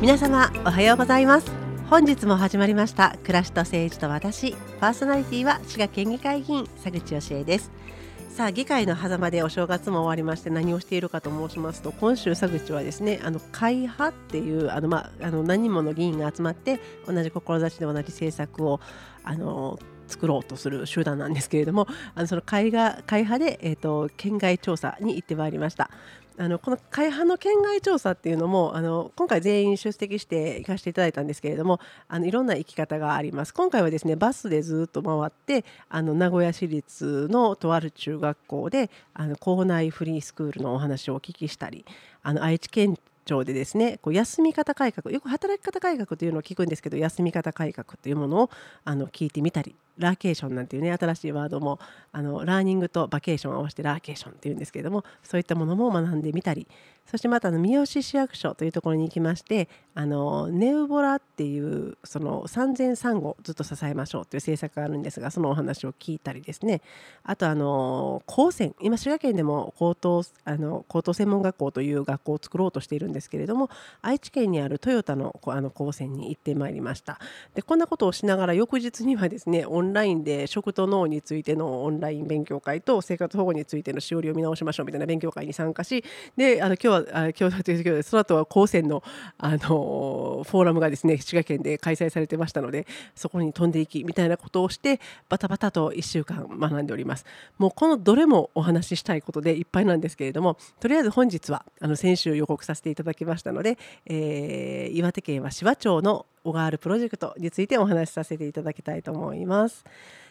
皆様おはようございます。本日も始まりました暮らしと政治と私パーソナリティは滋賀県議会議員佐口義恵です。さあ議会の狭間でお正月も終わりまして何をしているかと申しますと今週佐口はですねあの会派っていうあの、まあ、あの何人もの議員が集まって同じ志で同じ政策をあの作ろうとする集団なんですけれどもあのその会が会派で、えーと県外調査に行ってまいりました。あのこの会派の県外調査っていうのもあの今回全員出席して行かせていただいたんですけれどもあのいろんな行き方があります。今回はですねバスでずっと回ってあの名古屋市立のとある中学校であの校内フリースクールのお話をお聞きしたりあの愛知県庁でですねこう休み方改革よく働き方改革というのを聞くんですけど休み方改革というものをあの聞いてみたりラーケーションなんていうね新しいワードもあのラーニングとバケーションを合わせてラーケーションっていうんですけれどもそういったものも学んでみたりそしてまたあの三好市役所というところに行きましてあのネウボラっていうその産前産後ずっと支えましょうという政策があるんですがそのお話を聞いたりですね。あとあの高専。今滋賀県でも高等あの高等専門学校という学校を作ろうとしているんですけれども愛知県にあるトヨタのあの高専に行ってまいりました。でこんなことをしながら翌日にはですねオンラインで食と脳についてのオンライン勉強会と生活保護についてのしおりを見直しましょうみたいな勉強会に参加しであの今日今日はあ今日というでその後は高専のあのフォーラムがですね滋賀県で開催されてましたのでそこに飛んでいきみたいなことをしてバタバタと1週間学んでおりますもうこのどれもお話ししたいことでいっぱいなんですけれどもとりあえず本日はあの先週予告させていただきましたので、えー、岩手県は芝町の小川あるプロジェクトについてお話しさせていただきたいと思います。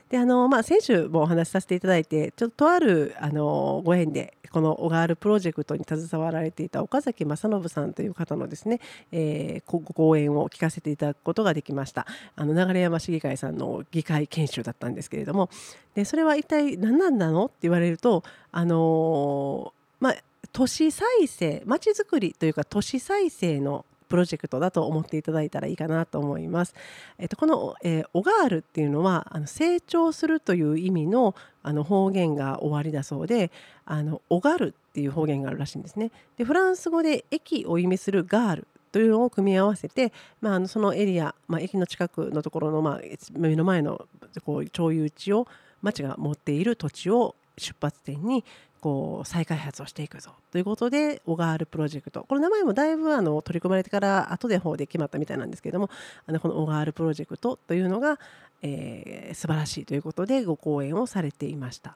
であのまあ、先週もお話しさせていただいてちょっととあるあのご縁でこの小川あるプロジェクトに携わられていた岡崎正信さんという方のですね、えー、ご講演を聞かせていただくことができました。あの流山市議会さんの議会研修だったんですけれども。でそれは一体何なんなのって言われるとあのー、まあ都市再生まちづくりというか都市再生のプロジェクトだと思っていただいたらいいかなと思います。えっと、この、えー、オガールっていうのはあの成長するという意味のあの方言が終わりだそうであのオガルっていう方言があるらしいんですね。でフランス語で駅を意味するガールというのを組み合わせて、まあ、あのそのエリア、まあ、駅の近くのところの、まあ、目の前のこう町有地を町が持っている土地を出発点にこう再開発をしていくぞということでオガールプロジェクトこの名前もだいぶあの取り組まれてから後で方で決まったみたいなんですけれどもあのこのオガールプロジェクトというのが、えー、素晴らしいということでご講演をされていました。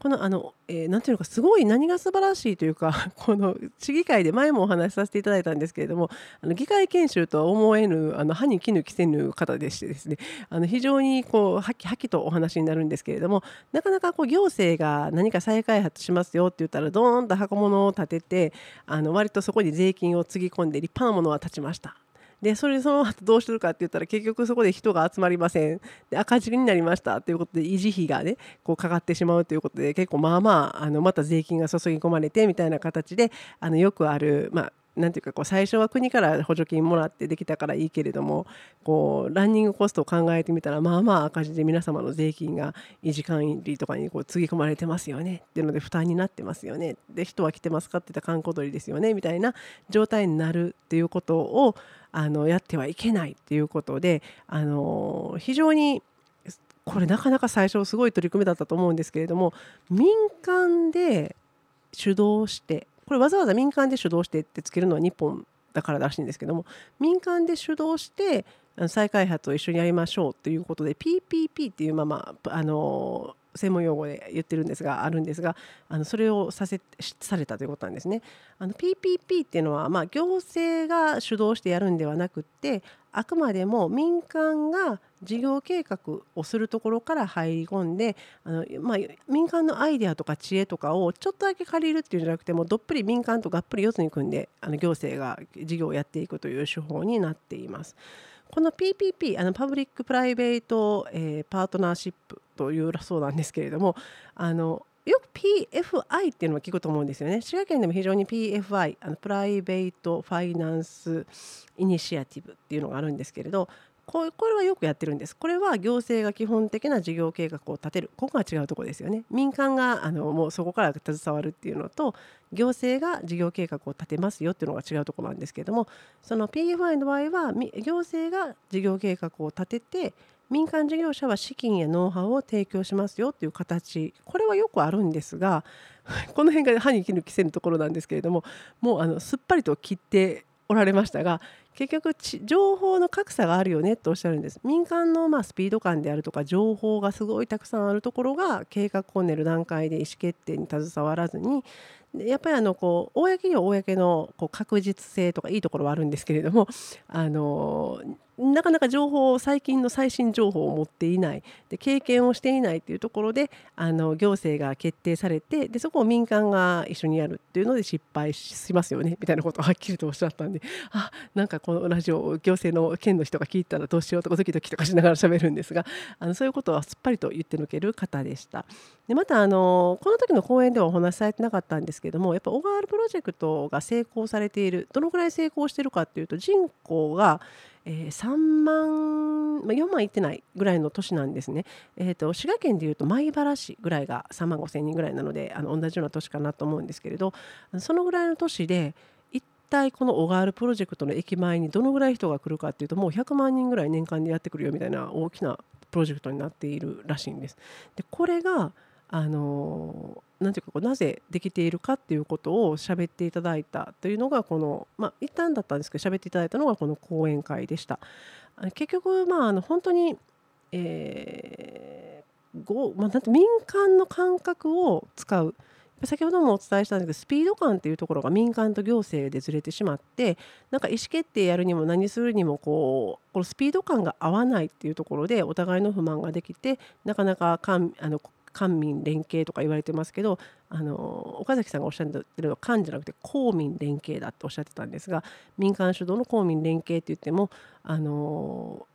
このあの、えー、ていうのかすごい何が素晴らしいというか この市議会で前もお話しさせていただいたんですけれどもあの議会研修とは思えぬあの歯に衣着せぬ方でしてですねあの非常にこうはきはきとお話になるんですけれどもなかなかこう行政が何か再開発しますよって言ったらドーンと箱物を建ててあの割とそこに税金をつぎ込んで立派なものは建ちました。でそれでその後どうするかって言ったら結局そこで人が集まりません。で赤字になりました。ということで維持費がねこうかかってしまうということで結構まあまああのまた税金が注ぎ込まれてみたいな形であのよくある、まあ、なんていうかこう最初は国から補助金もらってできたからいいけれどもこうランニングコストを考えてみたらまあまあ赤字で皆様の税金が維持管理とかにこうつぎ込まれてますよね。っていうので負担になってますよね。で人は来てますかって言ったら観光鳥ですよねみたいな状態になるっていうことをあのやってはいけないっていうことであの非常にこれなかなか最初すごい取り組みだったと思うんですけれども民間で主導してこれわざわざ民間で主導してってつけるのは日本だかららしいんですけども民間で主導して再開発を一緒にやりましょうということで PPP っていうままあの専門用語で言ってるんですがあるんですがあのそれをさせされたということなんですね。PPP っていうのは、まあ、行政が主導してやるんではなくってあくまでも民間が事業計画をするところから入り込んであの、まあ、民間のアイデアとか知恵とかをちょっとだけ借りるっていうんじゃなくてもどっぷり民間とがっぷり四つに組んであの行政が事業をやっていくという手法になっています。この PPP あの Public Private、えー、 Partnership というそうなんですけれどもあのよく PFI っていうのを聞くと思うんですよね。滋賀県でも非常に PFI あの Private Finance Initiative っていうのがあるんですけれどこれはよくやってるんです。これは行政が基本的な事業計画を立てる。ここが違うところですよね。民間があのもうそこから携わるっていうのと行政が事業計画を立てますよっていうのが違うところなんですけれどもその PFI の場合は行政が事業計画を立てて民間事業者は資金やノウハウを提供しますよという形。これはよくあるんですが この辺が歯に衣着せぬところなんですけれどももうあのすっぱりと切っておられましたが結局情報の格差があるよねとおっしゃるんです。民間のまスピード感であるとか情報がすごいたくさんあるところが計画を練る段階で意思決定に携わらずに やっぱりあのこう公には公のこう確実性とかいいところはあるんですけれどもあのなかなか情報を最近の最新情報を持っていないで経験をしていないというところであの行政が決定されてでそこを民間が一緒にやるっていうので失敗しますよねみたいなことをはっきりとおっしゃったんであなんかこのラジオ行政の県の人が聞いたらどうしようとかドキドキとかしながら喋るんですがあのそういうことはすっぱりと言って抜ける方でした。でまたあのこの時の講演ではお話しされてなかったんですけどもやっぱ小川プロジェクトが成功されているどのぐらい成功しているかっていうと人口がえー、3万、まあ、4万いってないぐらいの都市なんですね、えーと、滋賀県でいうと米原市ぐらいが3万5千人ぐらいなのであの同じような都市かなと思うんですけれどそのぐらいの都市で一体この小川プロジェクトの駅前にどのぐらい人が来るかっていうともう100万人ぐらい年間でやってくるよみたいな大きなプロジェクトになっているらしいんです。でこれがあのなんていうかなぜできているかっていうことを喋っていただいたというのがこのまあ一旦だったんですけど喋っていただいたのがこの講演会でした。結局まああの本当に、えーごまあ、なんて民間の感覚を使う先ほどもお伝えしたんですけどスピード感っていうところが民間と行政でずれてしまってなんか意思決定やるにも何するにもこうこのスピード感が合わないっていうところでお互いの不満ができてなかなかかんあの官民連携とか言われてますけどあの岡崎さんがおっしゃってるのは官じゃなくて公民連携だっておっしゃってたんですが民間主導の公民連携って言ってもあの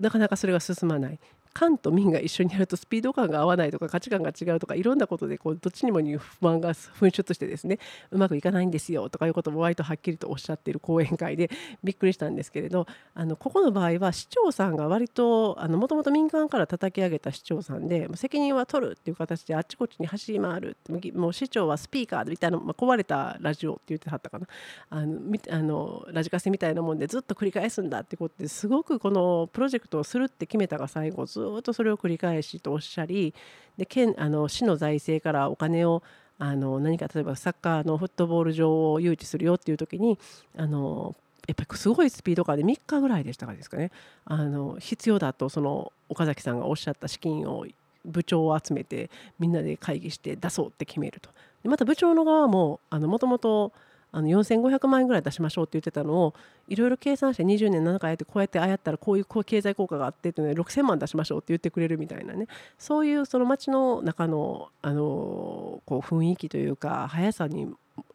なかなかそれが進まない。官と民が一緒にやるとスピード感が合わないとか価値観が違うとかいろんなことでこうどっちにもに不満が噴出してですねうまくいかないんですよとかいうことも割とはっきりとおっしゃっている講演会でびっくりしたんですけれどあのここの場合は市長さんが割ともともと民間から叩き上げた市長さんで責任は取るっていう形であっちこっちに走り回る。もう市長はスピーカーみたいな、まあ、壊れたラジオって言ってはったかな。あのあのラジカセみたいなもんでずっと繰り返すんだってことですごくこのプロジェクトをするって決めたが最後ずずっとそれを繰り返しとおっしゃりで県あの市の財政からお金をあの何か例えばサッカーのフットボール場を誘致するよっていう時にあのやっぱりすごいスピード感で3日ぐらいでしたかですかね。あの必要だとその岡崎さんがおっしゃった資金を部長を集めてみんなで会議して出そうって決めると。でまた部長の側ももともとあの4500万円ぐらい出しましょうって言ってたのをいろいろ計算して20年7回やってこうやってああやったらこういう経済効果があってっていうので6000万出しましょうって言ってくれるみたいなね。そういうその街の中のあのこう雰囲気というか速さに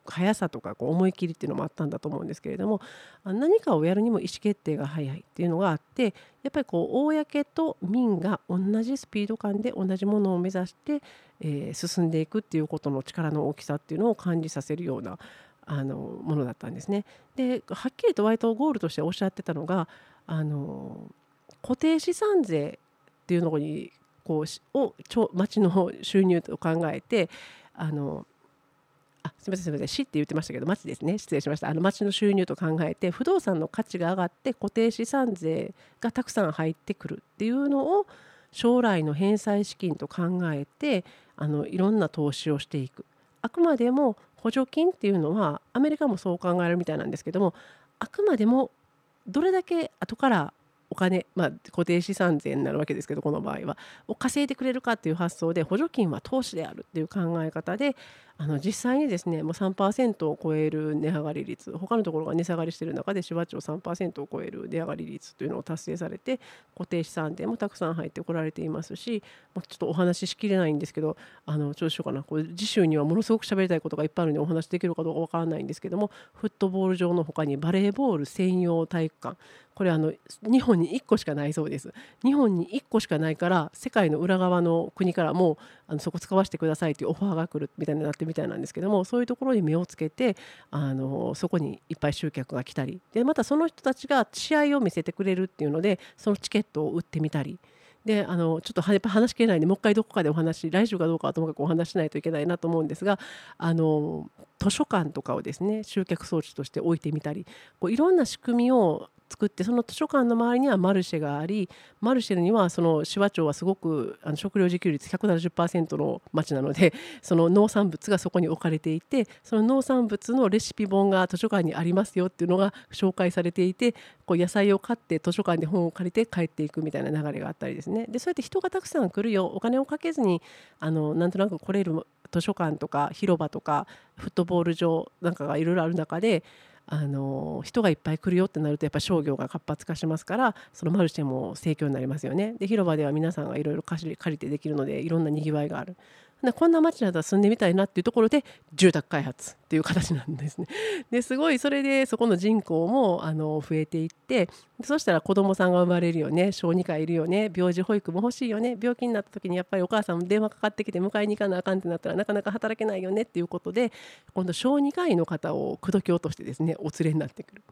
速さとかこう思い切りっていうのもあったんだと思うんですけれども何かをやるにも意思決定が早いっていうのがあってやっぱりこう公と民が同じスピード感で同じものを目指して、えー、進んでいくっていうことの力の大きさっていうのを感じさせるようなあのものだったんですね。ではっきりと割とゴールとしておっしゃってたのがあの固定資産税っていうのにこうを町の収入と考えてあのあすみませんすみません市って言ってましたけど町ですね。失礼しました。あの町の収入と考えて不動産の価値が上がって固定資産税がたくさん入ってくるっていうのを将来の返済資金と考えてあのいろんな投資をしていく。あくまでも補助金っていうのはアメリカもそう考えるみたいなんですけどもあくまでもどれだけ後からお金、まあ、固定資産税になるわけですけどこの場合はを稼いでくれるかっていう発想で補助金は投資であるっていう考え方であの実際にですねもう3%を超える値上がり率他のところが値下がりしている中で芝町3%を超える値上がり率というのを達成されて固定資産税もたくさん入ってこられていますしもうちょっとお話ししきれないんですけどあのどうしようかな。これ次週にはものすごく喋りたいことがいっぱいあるのでお話できるかどうかわからないんですけどもフットボール場の他にバレーボール専用体育館。これあの日本に1個しかないそうです。日本に1個しかないから世界の裏側の国からもあのそこ使わせてくださいというオファーが来るみたいになってみたいなんですけどもそういうところに目をつけてあのそこにいっぱい集客が来たりでまたその人たちが試合を見せてくれるっていうのでそのチケットを売ってみたり。であのちょっとやっぱ話しきれないんでもう一回どこかでお話来週かどうかはともかくお話しないといけないなと思うんですがあの図書館とかをですね集客装置として置いてみたりこういろんな仕組みを作ってその図書館の周りにはマルシェがありマルシェにはその紫波町はすごくあの食料自給率170%の町なので その農産物がそこに置かれていてその農産物のレシピ本が図書館にありますよっていうのが紹介されていてこう野菜を買って図書館で本を借りて帰っていくみたいな流れがあったりですね。でそうやって人がたくさん来るよ。お金をかけずにあのなんとなく来れる図書館とか広場とかフットボール場なんかがいろいろある中であの人がいっぱい来るよってなるとやっぱ商業が活発化しますからそのマルシェも盛況になりますよね。で広場では皆さんがいろいろ借りてできるのでいろんなにぎわいがある。でこんな街なら住んでみたいなっていうところで住宅開発っていう形なんですね。ですごいそれでそこの人口もあの増えていってそしたら子どもさんが生まれるよね小児科いるよね病児保育も欲しいよね病気になった時にやっぱりお母さんも電話かかってきて迎えに行かなあかんってなったらなかなか働けないよねっていうことで今度小児科医の方を口説き落としてですねお連れになってくる。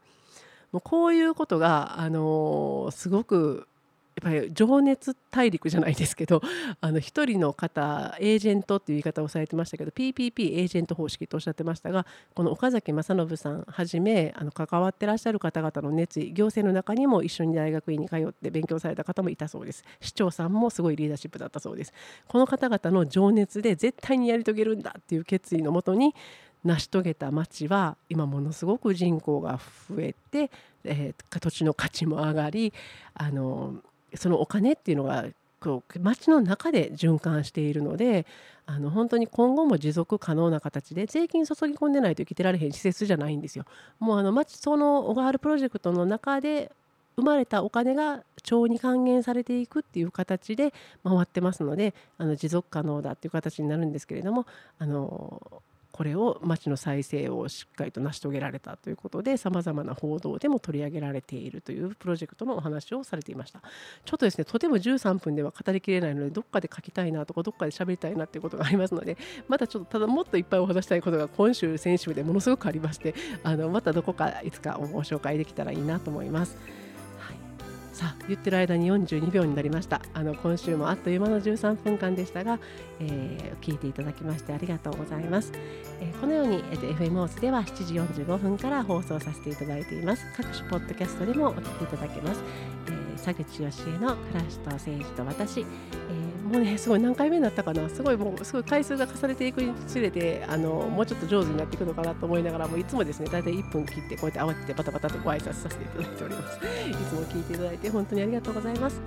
もうこういうことが、あの、すごくっぱり情熱大陸じゃないですけど あの1人の方エージェントっていう言い方をされてましたけど PPP エージェント方式とおっしゃってましたがこの岡崎正信さんはじめあの関わってらっしゃる方々の熱意行政の中にも一緒に大学院に通って勉強された方もいたそうです。市長さんもすごいリーダーシップだったそうです。この方々の情熱で絶対にやり遂げるんだっていう決意のもとに成し遂げた町は今ものすごく人口が増えて、えー、土地の価値も上がりあのそのお金っていうのがこう町の中で循環しているのであの本当に今後も持続可能な形で税金注ぎ込んでないと生きてられへん施設じゃないんですよ。もうあの町その小川原プロジェクトの中で生まれたお金が町に還元されていくっていう形で回ってますのであの持続可能だっていう形になるんですけれどもあのこれを町の再生をしっかりと成し遂げられたということでさまざまな報道でも取り上げられているというプロジェクトのお話をされていましたちょっとですねとても13分では語りきれないのでどっかで書きたいなとかどっかで喋りたいなっていうことがありますのでまたちょっとただもっといっぱいお話したいことが今週先週でものすごくありましてあのまたどこかいつかご紹介できたらいいなと思います。さあ言ってる間に42秒になりました。あの今週もあっという間の13分間でしたが、えー、聞いていただきましてありがとうございます、えー、このように、えー、FM オースでは7時45分から放送させていただいています。各種ポッドキャストでもお聞きいただけます、えー、佐口義恵の暮らしと政治と私、えーもうねすごい何回目になったかな。すごいもうすごい回数が重ねていくにつれてあのもうちょっと上手になっていくのかなと思いながらもいつもですね大体1分切ってこうやって慌ててバタバタとご挨拶させていただいております。いつも聞いていただいて本当にありがとうございます。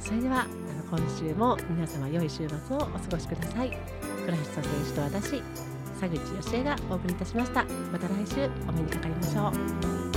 それではあの今週も皆様良い週末をお過ごしください。倉橋選手と私佐口義恵がお送りいたしました。また来週お目にかかりましょう